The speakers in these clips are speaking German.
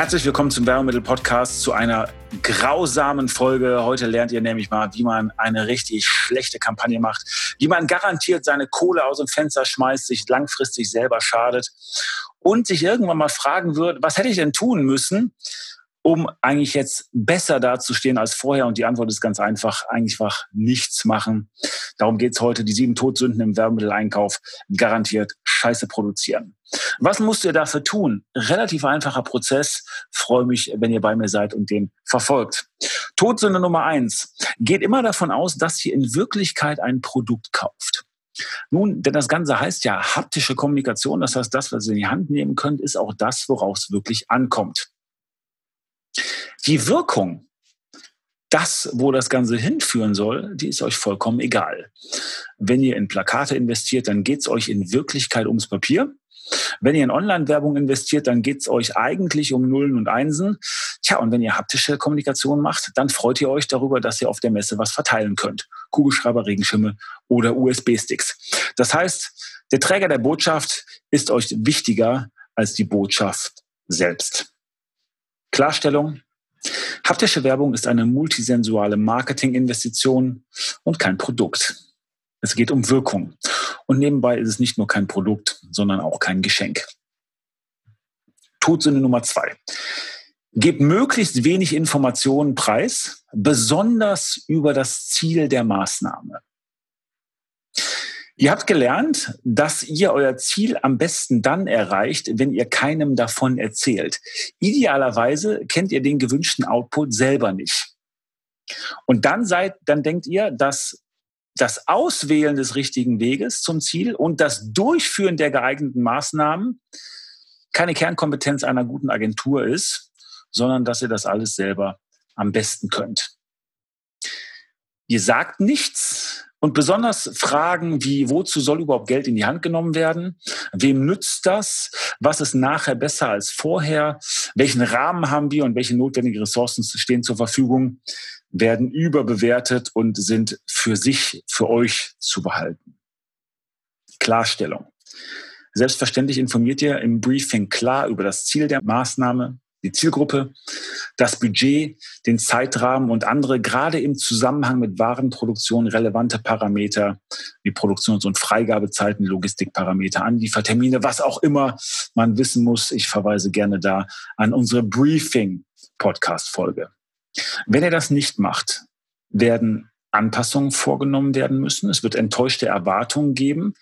Herzlich willkommen zum Werbemittel-Podcast zu einer grausamen Folge. Heute lernt ihr nämlich mal, wie man eine richtig schlechte Kampagne macht, wie man garantiert seine Kohle aus dem Fenster schmeißt, sich langfristig selber schadet und sich irgendwann mal fragen wird, was hätte ich denn tun müssen, um eigentlich jetzt besser dazustehen als vorher? Und die Antwort ist ganz einfach, eigentlich einfach nichts machen. Darum geht's heute, die sieben Todsünden im Werbemitteleinkauf garantiert Scheiße produzieren. Was musst ihr dafür tun? Relativ einfacher Prozess. Freue mich, wenn ihr bei mir seid und den verfolgt. Todsünde Nummer eins. Geht immer davon aus, dass ihr in Wirklichkeit ein Produkt kauft. Nun, denn das Ganze heißt ja haptische Kommunikation. Das heißt, das, was ihr in die Hand nehmen könnt, ist auch das, worauf es wirklich ankommt. Die Wirkung, das, wo das Ganze hinführen soll, die ist euch vollkommen egal. Wenn ihr in Plakate investiert, dann geht es euch in Wirklichkeit ums Papier. Wenn ihr in Online-Werbung investiert, dann geht es euch eigentlich um Nullen und Einsen. Tja, und wenn ihr haptische Kommunikation macht, dann freut ihr euch darüber, dass ihr auf der Messe was verteilen könnt. Kugelschreiber, Regenschimmel oder USB-Sticks. Das heißt, der Träger der Botschaft ist euch wichtiger als die Botschaft selbst. Klarstellung, Haptische Werbung ist eine multisensuale Marketinginvestition und kein Produkt. Es geht um Wirkung. Und nebenbei ist es nicht nur kein Produkt, sondern auch kein Geschenk. Todsünde Nummer zwei. Gebt möglichst wenig Informationen preis, besonders über das Ziel der Maßnahme. Ihr habt gelernt, dass ihr euer Ziel am besten dann erreicht, wenn ihr keinem davon erzählt. Idealerweise kennt ihr den gewünschten Output selber nicht. Und dann seid, dann denkt ihr, dass das Auswählen des richtigen Weges zum Ziel und das Durchführen der geeigneten Maßnahmen keine Kernkompetenz einer guten Agentur ist, sondern dass ihr das alles selber am besten könnt. Ihr sagt nichts, und besonders Fragen wie, wozu soll überhaupt Geld in die Hand genommen werden? Wem nützt das? Was ist nachher besser als vorher? Welchen Rahmen haben wir und welche notwendigen Ressourcen stehen zur Verfügung? Werden überbewertet und sind für sich, für euch zu behalten. Klarstellung. Selbstverständlich informiert ihr im Briefing klar über das Ziel der Maßnahme, die Zielgruppe, das Budget, den Zeitrahmen und andere gerade im Zusammenhang mit Warenproduktion relevante Parameter wie Produktions- und Freigabezeiten, Logistikparameter, Anliefertermine, was auch immer man wissen muss. Ich verweise gerne da an unsere Briefing-Podcast-Folge. Wenn ihr das nicht macht, werden Anpassungen vorgenommen werden müssen. Es wird enttäuschte Erwartungen geben.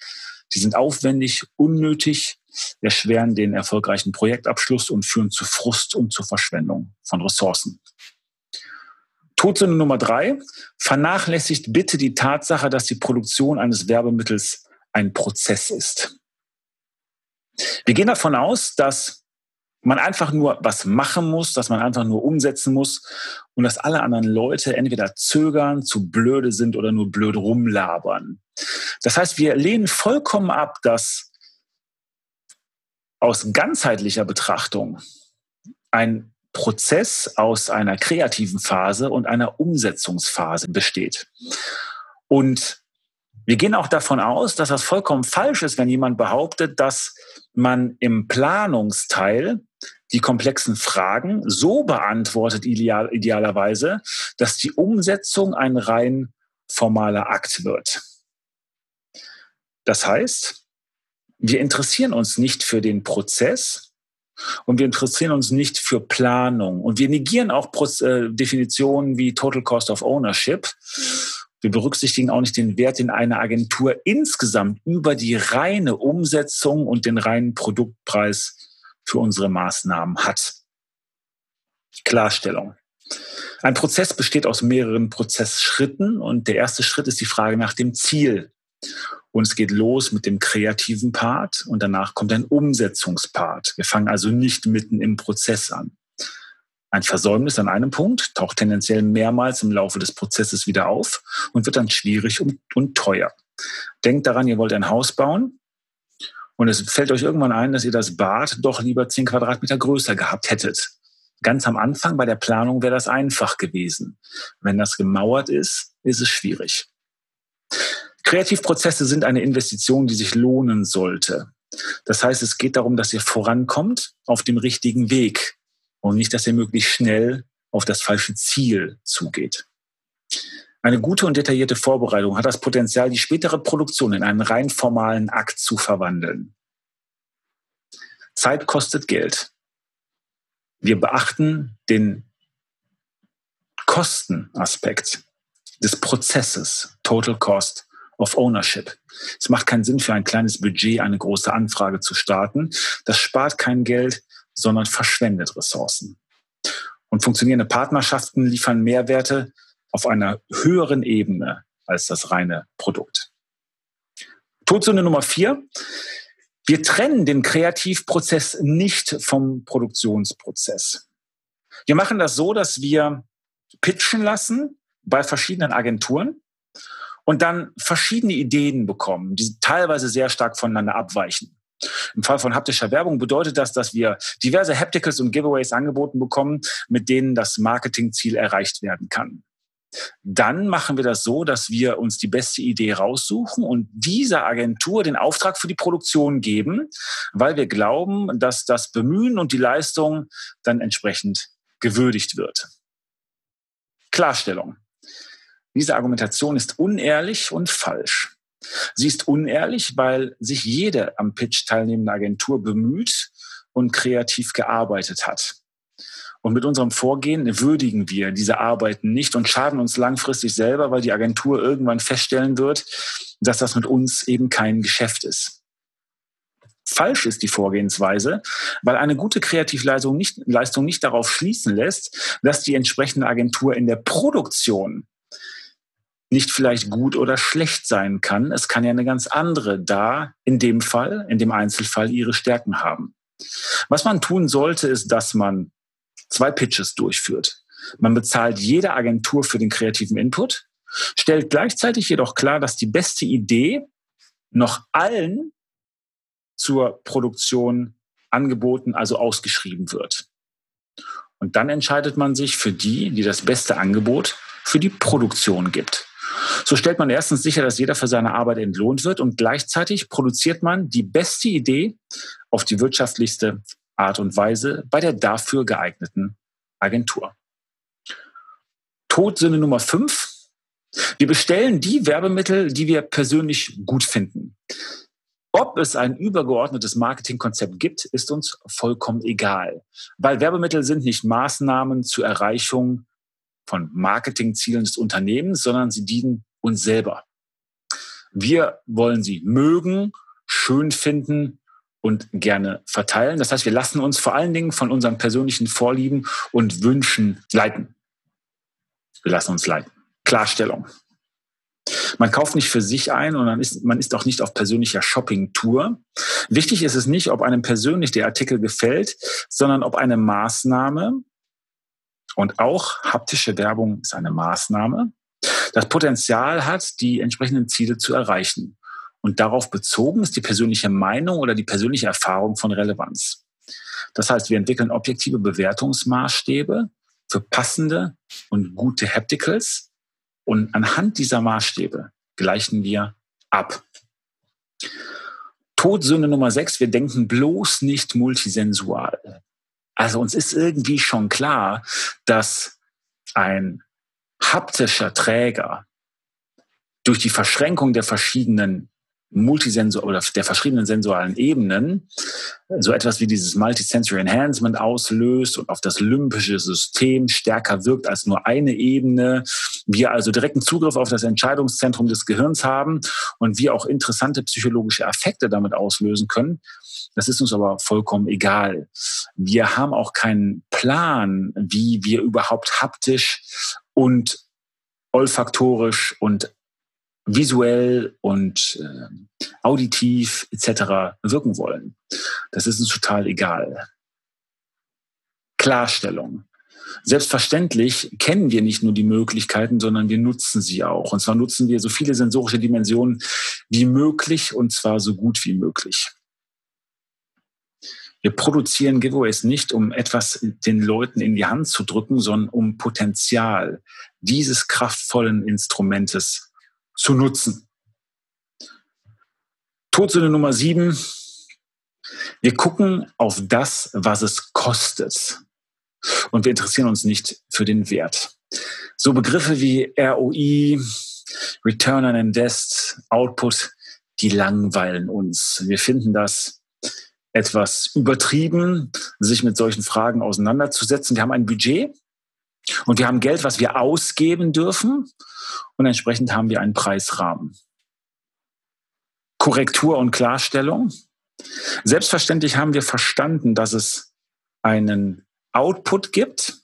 Die sind aufwendig, unnötig erschweren den erfolgreichen Projektabschluss und führen zu Frust und zur Verschwendung von Ressourcen. Todsünde Nummer drei, vernachlässigt bitte die Tatsache, dass die Produktion eines Werbemittels ein Prozess ist. Wir gehen davon aus, dass man einfach nur was machen muss, dass man einfach nur umsetzen muss und dass alle anderen Leute entweder zögern, zu blöde sind oder nur blöd rumlabern. Das heißt, wir lehnen vollkommen ab, dass aus ganzheitlicher Betrachtung ein Prozess aus einer kreativen Phase und einer Umsetzungsphase besteht. Und wir gehen auch davon aus, dass das vollkommen falsch ist, wenn jemand behauptet, dass man im Planungsteil die komplexen Fragen so beantwortet, ideal, idealerweise, dass die Umsetzung ein rein formaler Akt wird. Das heißt, wir interessieren uns nicht für den Prozess und wir interessieren uns nicht für Planung. Und wir negieren auch äh, Definitionen wie Total Cost of Ownership. Wir berücksichtigen auch nicht den Wert, den eine Agentur insgesamt über die reine Umsetzung und den reinen Produktpreis für unsere Maßnahmen hat. Klarstellung. Ein Prozess besteht aus mehreren Prozessschritten und der erste Schritt ist die Frage nach dem Ziel. Und es geht los mit dem kreativen Part und danach kommt ein Umsetzungspart. Wir fangen also nicht mitten im Prozess an. Ein Versäumnis an einem Punkt taucht tendenziell mehrmals im Laufe des Prozesses wieder auf und wird dann schwierig und, und teuer. Denkt daran, ihr wollt ein Haus bauen und es fällt euch irgendwann ein, dass ihr das Bad doch lieber 10 Quadratmeter größer gehabt hättet. Ganz am Anfang bei der Planung wäre das einfach gewesen. Wenn das gemauert ist, ist es schwierig. Kreativprozesse sind eine Investition, die sich lohnen sollte. Das heißt, es geht darum, dass ihr vorankommt auf dem richtigen Weg und nicht, dass ihr möglichst schnell auf das falsche Ziel zugeht. Eine gute und detaillierte Vorbereitung hat das Potenzial, die spätere Produktion in einen rein formalen Akt zu verwandeln. Zeit kostet Geld. Wir beachten den Kostenaspekt des Prozesses, Total Cost of Ownership. Es macht keinen Sinn, für ein kleines Budget eine große Anfrage zu starten. Das spart kein Geld, sondern verschwendet Ressourcen. Und funktionierende Partnerschaften liefern Mehrwerte auf einer höheren Ebene als das reine Produkt. Todsünde Nummer vier. Wir trennen den Kreativprozess nicht vom Produktionsprozess. Wir machen das so, dass wir pitchen lassen bei verschiedenen Agenturen und dann verschiedene Ideen bekommen, die teilweise sehr stark voneinander abweichen. Im Fall von haptischer Werbung bedeutet das, dass wir diverse Hapticals und Giveaways angeboten bekommen, mit denen das Marketingziel erreicht werden kann. Dann machen wir das so, dass wir uns die beste Idee raussuchen und dieser Agentur den Auftrag für die Produktion geben, weil wir glauben, dass das Bemühen und die Leistung dann entsprechend gewürdigt wird. Klarstellung. Diese Argumentation ist unehrlich und falsch. Sie ist unehrlich, weil sich jede am Pitch teilnehmende Agentur bemüht und kreativ gearbeitet hat. Und mit unserem Vorgehen würdigen wir diese Arbeiten nicht und schaden uns langfristig selber, weil die Agentur irgendwann feststellen wird, dass das mit uns eben kein Geschäft ist. Falsch ist die Vorgehensweise, weil eine gute Kreativleistung nicht, Leistung nicht darauf schließen lässt, dass die entsprechende Agentur in der Produktion nicht vielleicht gut oder schlecht sein kann. Es kann ja eine ganz andere da, in dem Fall, in dem Einzelfall ihre Stärken haben. Was man tun sollte, ist, dass man zwei Pitches durchführt. Man bezahlt jede Agentur für den kreativen Input, stellt gleichzeitig jedoch klar, dass die beste Idee noch allen zur Produktion angeboten, also ausgeschrieben wird. Und dann entscheidet man sich für die, die das beste Angebot für die Produktion gibt. So stellt man erstens sicher, dass jeder für seine Arbeit entlohnt wird und gleichzeitig produziert man die beste Idee auf die wirtschaftlichste Art und Weise bei der dafür geeigneten Agentur. Todsünde Nummer fünf. Wir bestellen die Werbemittel, die wir persönlich gut finden. Ob es ein übergeordnetes Marketingkonzept gibt, ist uns vollkommen egal, weil Werbemittel sind nicht Maßnahmen zur Erreichung von Marketingzielen des Unternehmens, sondern sie dienen uns selber. Wir wollen sie mögen, schön finden und gerne verteilen. Das heißt, wir lassen uns vor allen Dingen von unseren persönlichen Vorlieben und Wünschen leiten. Wir lassen uns leiten. Klarstellung. Man kauft nicht für sich ein und man ist, man ist auch nicht auf persönlicher Shopping-Tour. Wichtig ist es nicht, ob einem persönlich der Artikel gefällt, sondern ob eine Maßnahme und auch haptische Werbung ist eine Maßnahme, das Potenzial hat, die entsprechenden Ziele zu erreichen. Und darauf bezogen ist die persönliche Meinung oder die persönliche Erfahrung von Relevanz. Das heißt, wir entwickeln objektive Bewertungsmaßstäbe für passende und gute Hapticals und anhand dieser Maßstäbe gleichen wir ab. Todsünde Nummer sechs, wir denken bloß nicht multisensual. Also uns ist irgendwie schon klar, dass ein haptischer Träger durch die Verschränkung der verschiedenen Multisensor oder der verschiedenen sensualen Ebenen so etwas wie dieses Multisensory Enhancement auslöst und auf das limbische System stärker wirkt als nur eine Ebene. Wir also direkten Zugriff auf das Entscheidungszentrum des Gehirns haben und wir auch interessante psychologische Effekte damit auslösen können. Das ist uns aber vollkommen egal. Wir haben auch keinen Plan, wie wir überhaupt haptisch und olfaktorisch und visuell und äh, auditiv etc. wirken wollen. Das ist uns total egal. Klarstellung. Selbstverständlich kennen wir nicht nur die Möglichkeiten, sondern wir nutzen sie auch. Und zwar nutzen wir so viele sensorische Dimensionen wie möglich und zwar so gut wie möglich. Wir produzieren Giveaways nicht, um etwas den Leuten in die Hand zu drücken, sondern um Potenzial dieses kraftvollen Instrumentes zu nutzen. Todsünde Nummer sieben. Wir gucken auf das, was es kostet. Und wir interessieren uns nicht für den Wert. So Begriffe wie ROI, Return on Invest, Output, die langweilen uns. Wir finden das etwas übertrieben, sich mit solchen Fragen auseinanderzusetzen. Wir haben ein Budget und wir haben Geld, was wir ausgeben dürfen und entsprechend haben wir einen Preisrahmen. Korrektur und Klarstellung. Selbstverständlich haben wir verstanden, dass es einen Output gibt,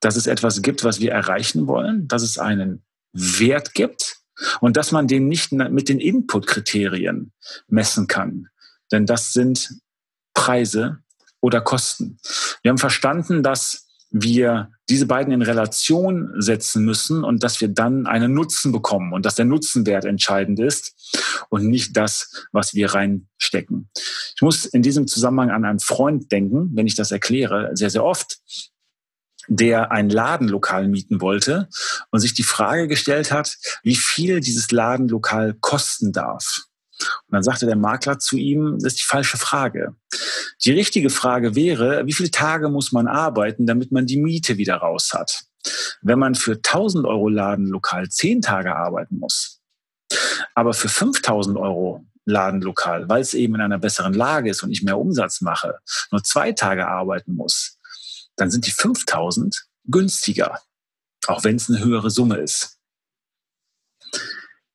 dass es etwas gibt, was wir erreichen wollen, dass es einen Wert gibt und dass man den nicht mit den Input-Kriterien messen kann. Denn das sind Preise oder Kosten. Wir haben verstanden, dass wir diese beiden in Relation setzen müssen und dass wir dann einen Nutzen bekommen und dass der Nutzenwert entscheidend ist und nicht das, was wir reinstecken. Ich muss in diesem Zusammenhang an einen Freund denken, wenn ich das erkläre, sehr, sehr oft, der ein Ladenlokal mieten wollte und sich die Frage gestellt hat, wie viel dieses Ladenlokal kosten darf. Und dann sagte der Makler zu ihm, das ist die falsche Frage. Die richtige Frage wäre, wie viele Tage muss man arbeiten, damit man die Miete wieder raus hat? Wenn man für 1000 Euro Ladenlokal 10 Tage arbeiten muss, aber für 5000 Euro Ladenlokal, weil es eben in einer besseren Lage ist und ich mehr Umsatz mache, nur zwei Tage arbeiten muss, dann sind die 5000 günstiger, auch wenn es eine höhere Summe ist.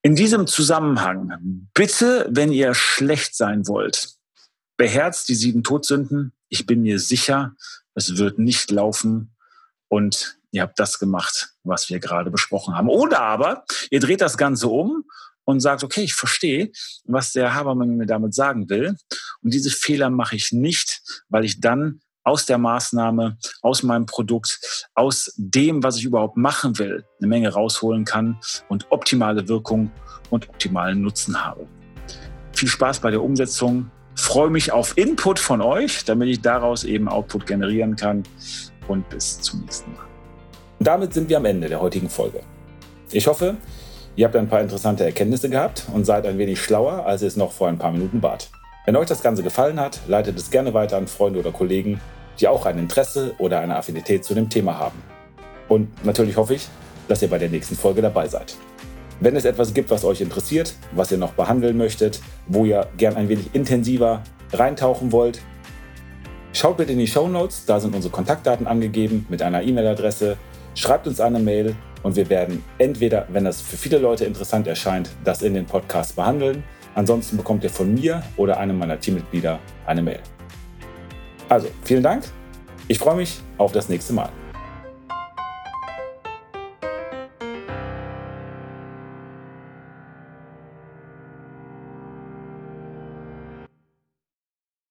In diesem Zusammenhang, bitte, wenn ihr schlecht sein wollt, beherzt die sieben Todsünden. Ich bin mir sicher, es wird nicht laufen und ihr habt das gemacht, was wir gerade besprochen haben. Oder aber ihr dreht das Ganze um und sagt, okay, ich verstehe, was der Habermann mir damit sagen will. Und diese Fehler mache ich nicht, weil ich dann aus der Maßnahme, aus meinem Produkt, aus dem, was ich überhaupt machen will, eine Menge rausholen kann und optimale Wirkung und optimalen Nutzen habe. Viel Spaß bei der Umsetzung. Freue mich auf Input von euch, damit ich daraus eben Output generieren kann. Und bis zum nächsten Mal. Und damit sind wir am Ende der heutigen Folge. Ich hoffe, ihr habt ein paar interessante Erkenntnisse gehabt und seid ein wenig schlauer, als es noch vor ein paar Minuten wart. Wenn euch das Ganze gefallen hat, leitet es gerne weiter an Freunde oder Kollegen, die auch ein Interesse oder eine Affinität zu dem Thema haben. Und natürlich hoffe ich, dass ihr bei der nächsten Folge dabei seid. Wenn es etwas gibt, was euch interessiert, was ihr noch behandeln möchtet, wo ihr gern ein wenig intensiver reintauchen wollt, schaut bitte in die Show Notes, da sind unsere Kontaktdaten angegeben mit einer E-Mail-Adresse. Schreibt uns eine Mail und wir werden entweder, wenn das für viele Leute interessant erscheint, das in den Podcast behandeln Ansonsten bekommt ihr von mir oder einem meiner Teammitglieder eine Mail. Also, vielen Dank. Ich freue mich auf das nächste Mal.